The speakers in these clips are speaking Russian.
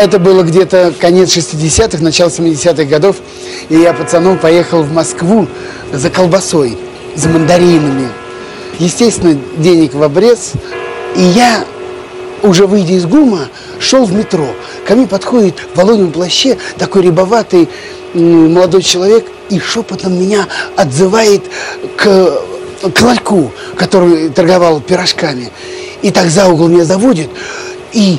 Это было где-то конец 60-х, начало 70-х годов. И я пацаном поехал в Москву за колбасой, за мандаринами. Естественно, денег в обрез. И я, уже выйдя из ГУМа, шел в метро. Ко мне подходит в волосном плаще такой рябоватый молодой человек и шепотом меня отзывает к, к ларьку, который торговал пирожками. И так за угол меня заводит и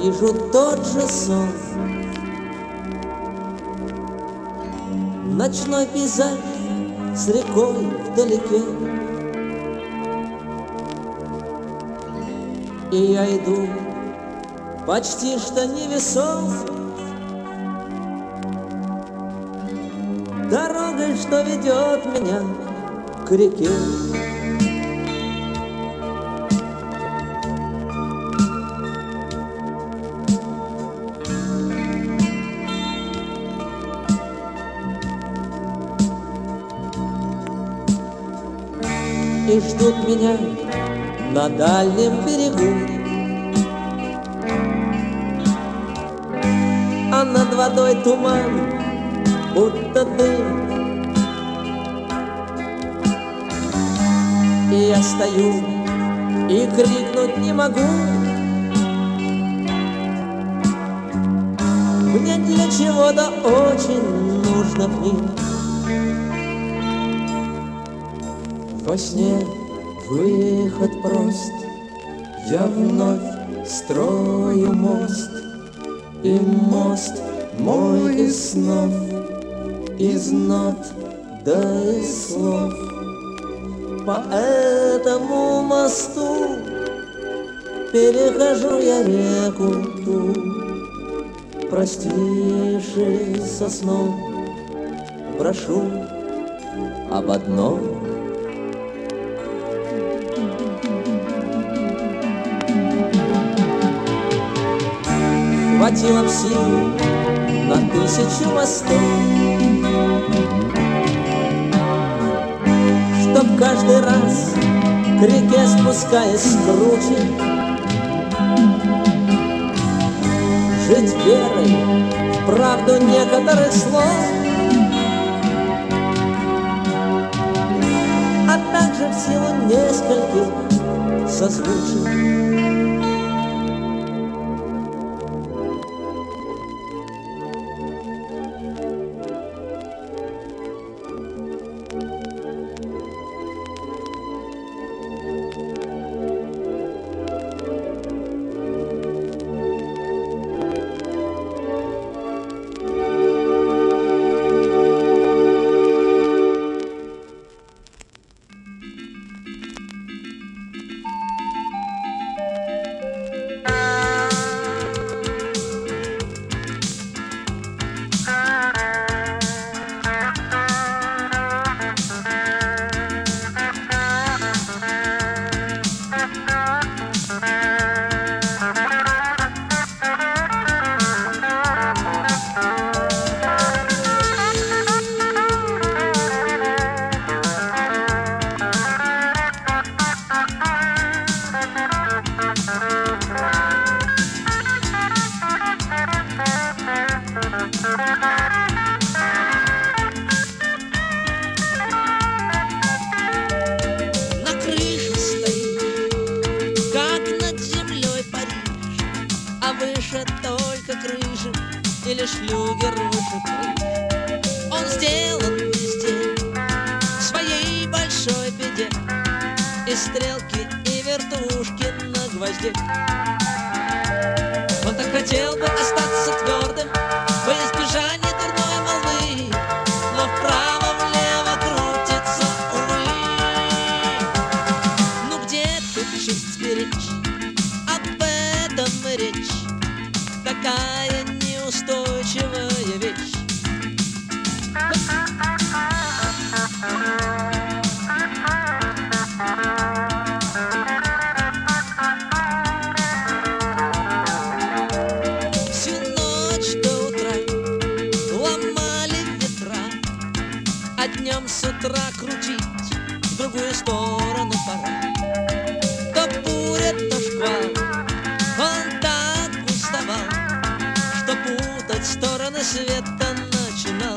Вижу тот же сон. Ночной пейзаж с рекой вдалеке. И я иду почти что невесом Дорогой, что ведет меня к реке. И ждут меня на дальнем берегу. А над водой туман, будто дым. И я стою и крикнуть не могу. Мне для чего-то очень нужно к Во сне выход прост, Я вновь строю мост, И мост мой из снов, Из нот да из слов. По этому мосту Перехожу я реку ту, простившись со сном, прошу об одном. Хватило б сил на тысячу мостов, Чтоб каждый раз к реке спускаясь круче, Жить верой в правду некоторых слов, А также в силу нескольких созвучий. Он сделан везде своей большой беде, И стрелки, и вертушки на гвозде. Он так хотел бы остаться твердым Во избежание стороны света начинал.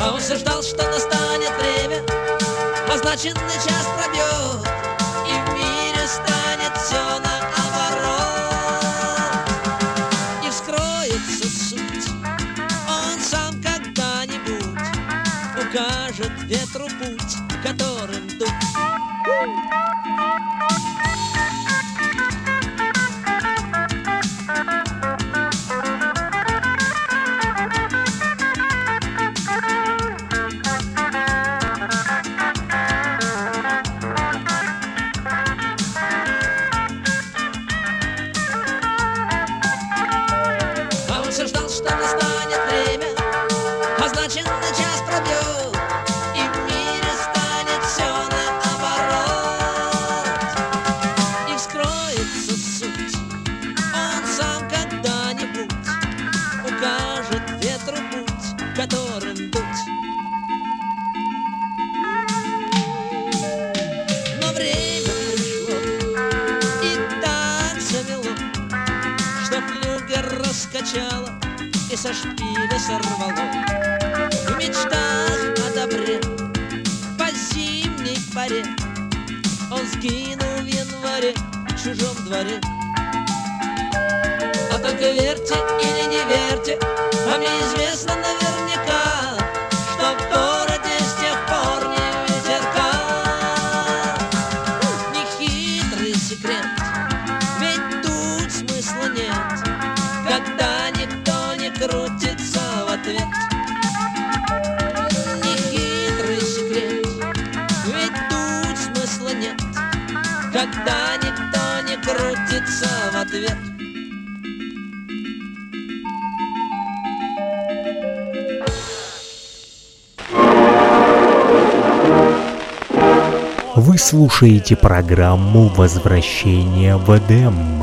А он все ждал, что настанет время, Означенный час пробьет, со шпиля сорвало. В мечтах о добре по зимней паре Он сгинул в январе в чужом дворе. А только верьте или не верьте, а мне известно Вы слушаете программу «Возвращение в Эдем».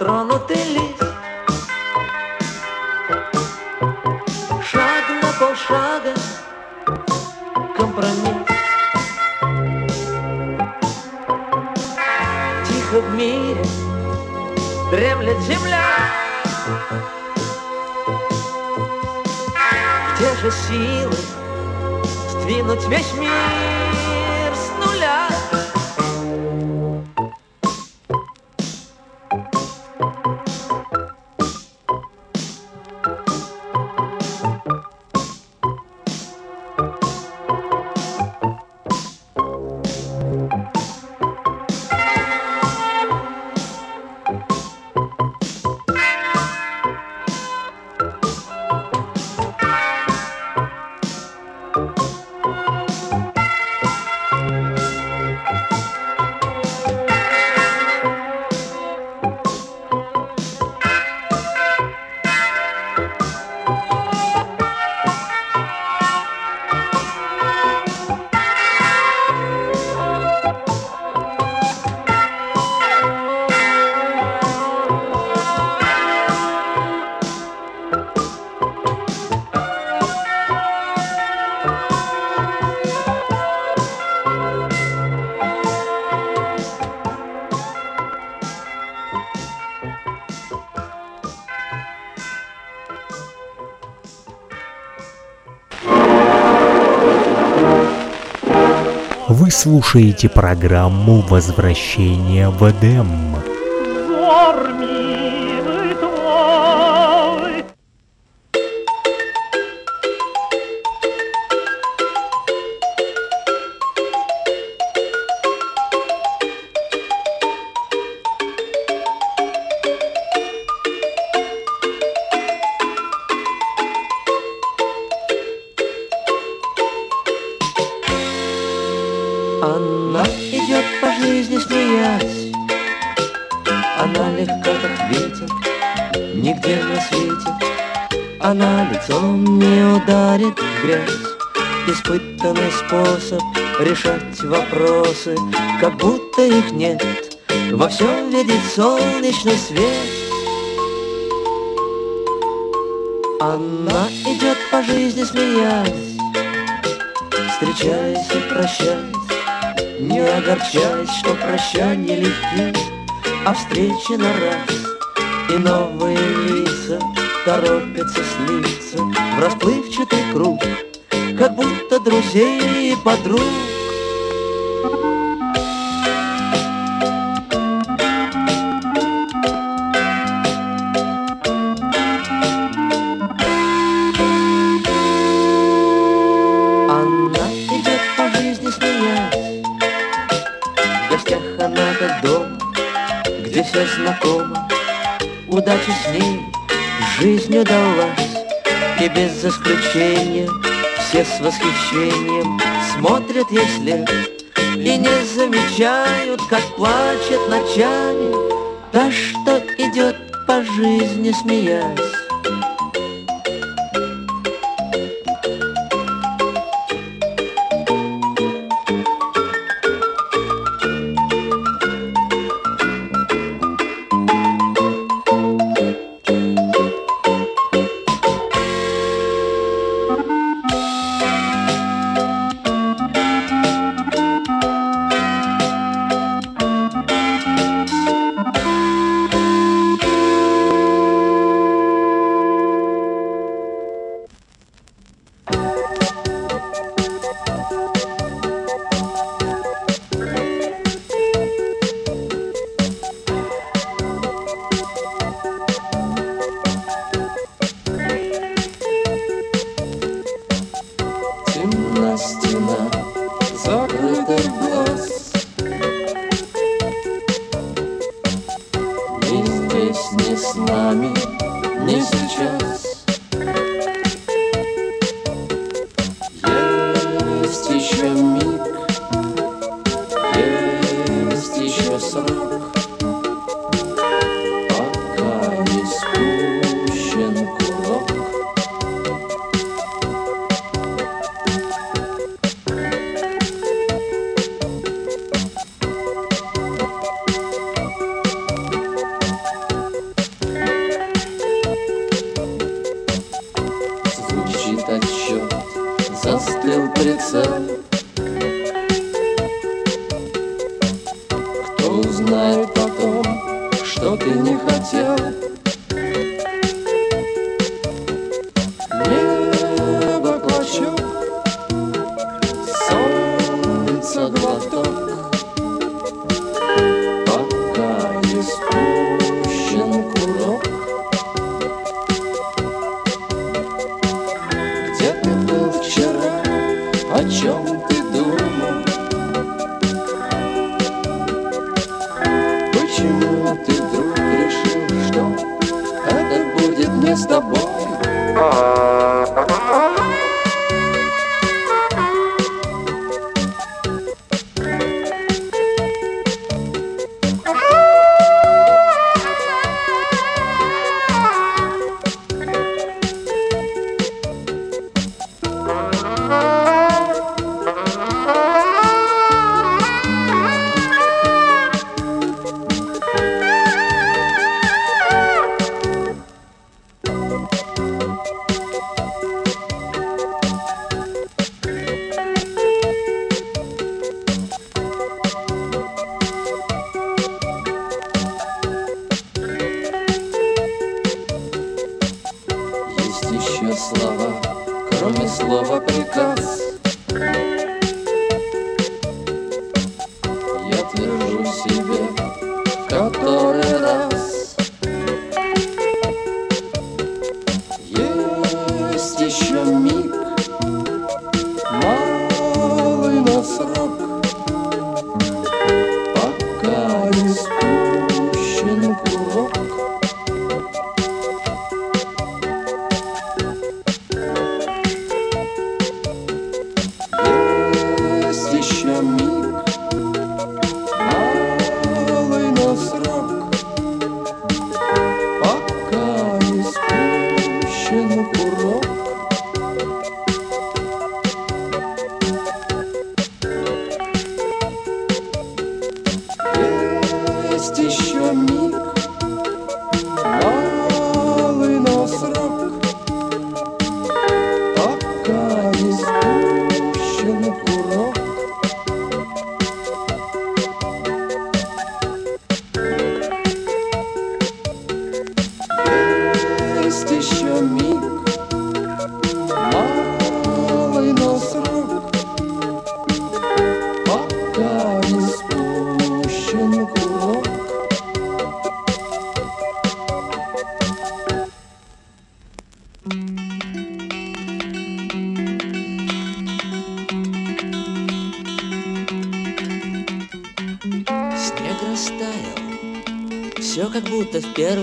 Унес нетронутый лист. Шаг на полшага, компромисс. Тихо в мире дремлет земля Где же силы сдвинуть весь мир слушаете программу «Возвращение в Эдем». Решать вопросы Как будто их нет. Во всем видит солнечный свет. Она идет по жизни смеясь Встречаясь и прощаясь. Не огорчаясь, что прощания легки, А встречи на раз. И новые лица Торопятся слиться в расплывчатый круг, Как будто друзей и подруг. знакома. Удача с ней жизнью далась, И без исключения все с восхищением Смотрят ей след и не замечают, Как плачет ночами та, что идет по жизни смеясь.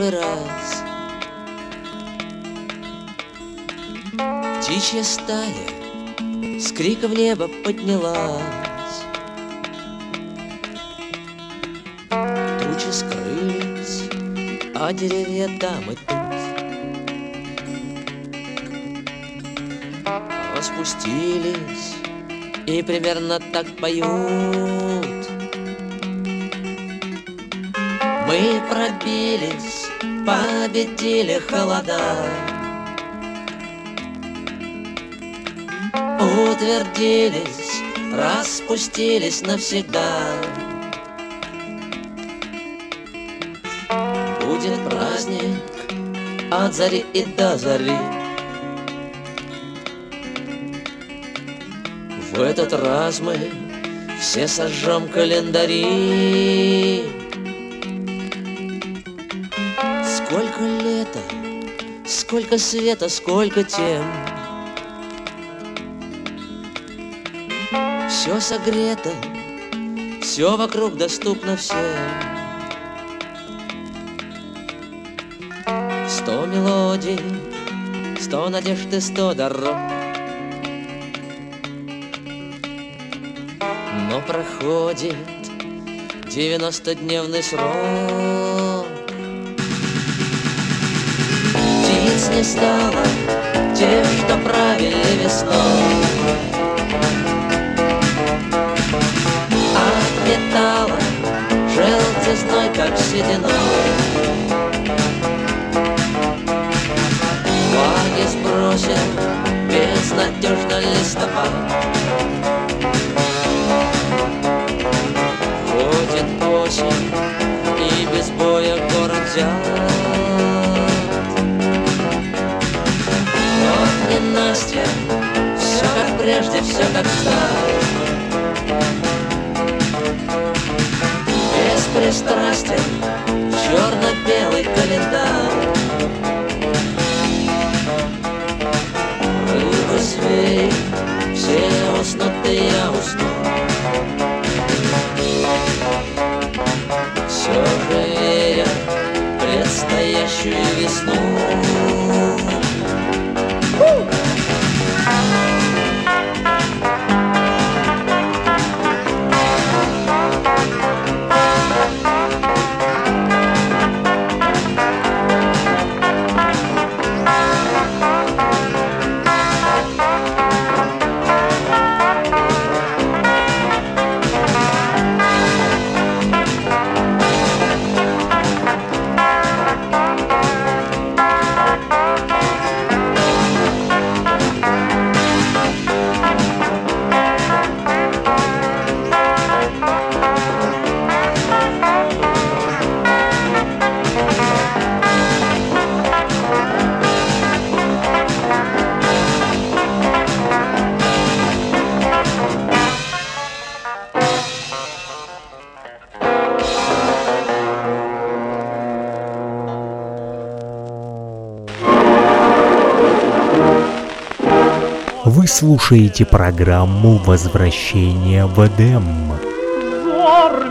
Будто в первый раз. Птичья стая с криком в небо поднялась. Тучи скрылись, а деревья там и тут. Распустились и примерно так поют. Мы пробились, победили холода. Утвердились, распустились навсегда. Будет праздник от зари и до зари. В этот раз мы все сожжем календари сколько света, сколько тем. Все согрето, все вокруг доступно всем. Сто мелодий, сто надежд и сто дорог Но проходит девяностодневный срок не стало, тех, что правили весной. От металла желтизной, как сединой. Флаги сбросил безнадежно листопад Ходит осень все как старо Беспристрастен черно-белый календарь Рыбы, звери, все уснут, и я усну Все в предстоящую весну слушаете программу «Возвращение в Эдем». Взор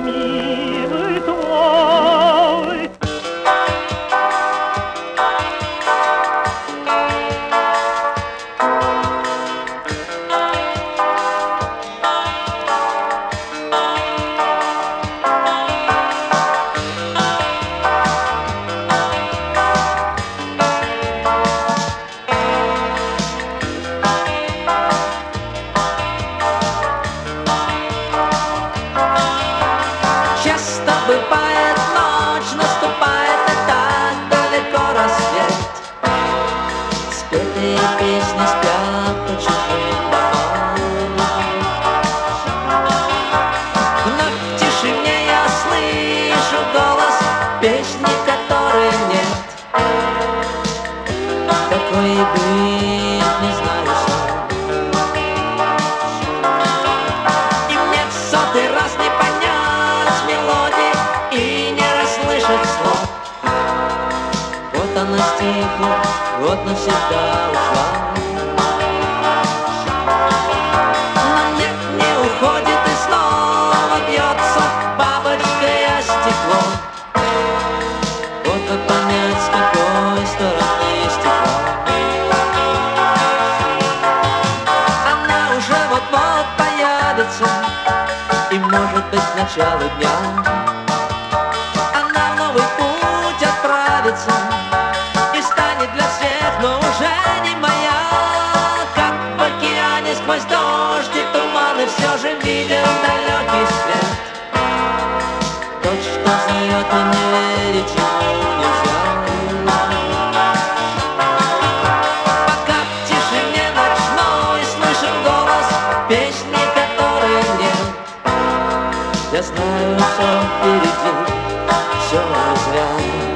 вот навсегда ушла. Но нет, не уходит и снова бьется бабочка о стекло. Вот как понять, с какой стороны стекло. Она уже вот-вот появится, и может быть начало дня. so beautiful, so nice.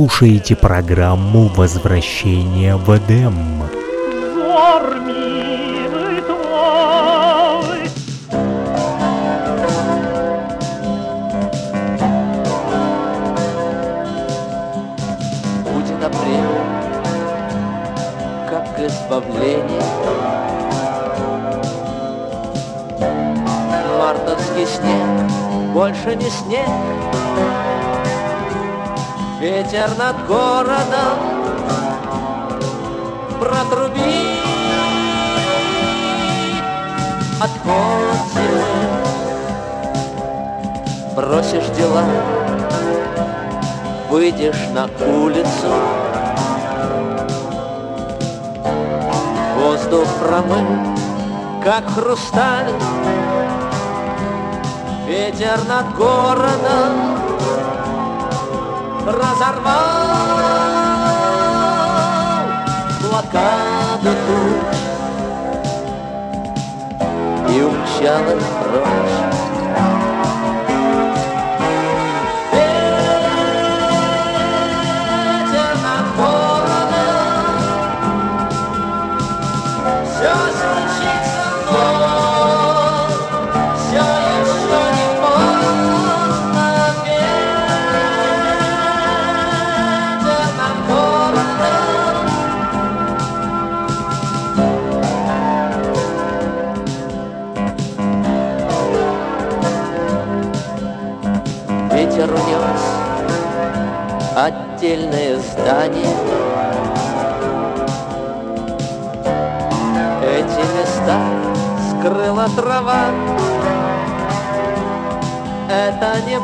слушаете программу «Возвращение в Эдем». Будет апрель, как к. Мартовский снег, больше не снег, Ветер над городом протрубит. От холода Бросишь дела, выйдешь на улицу. Воздух промыл, как хрусталь. Ветер над городом разорвал блокаду. И умчалась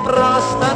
просто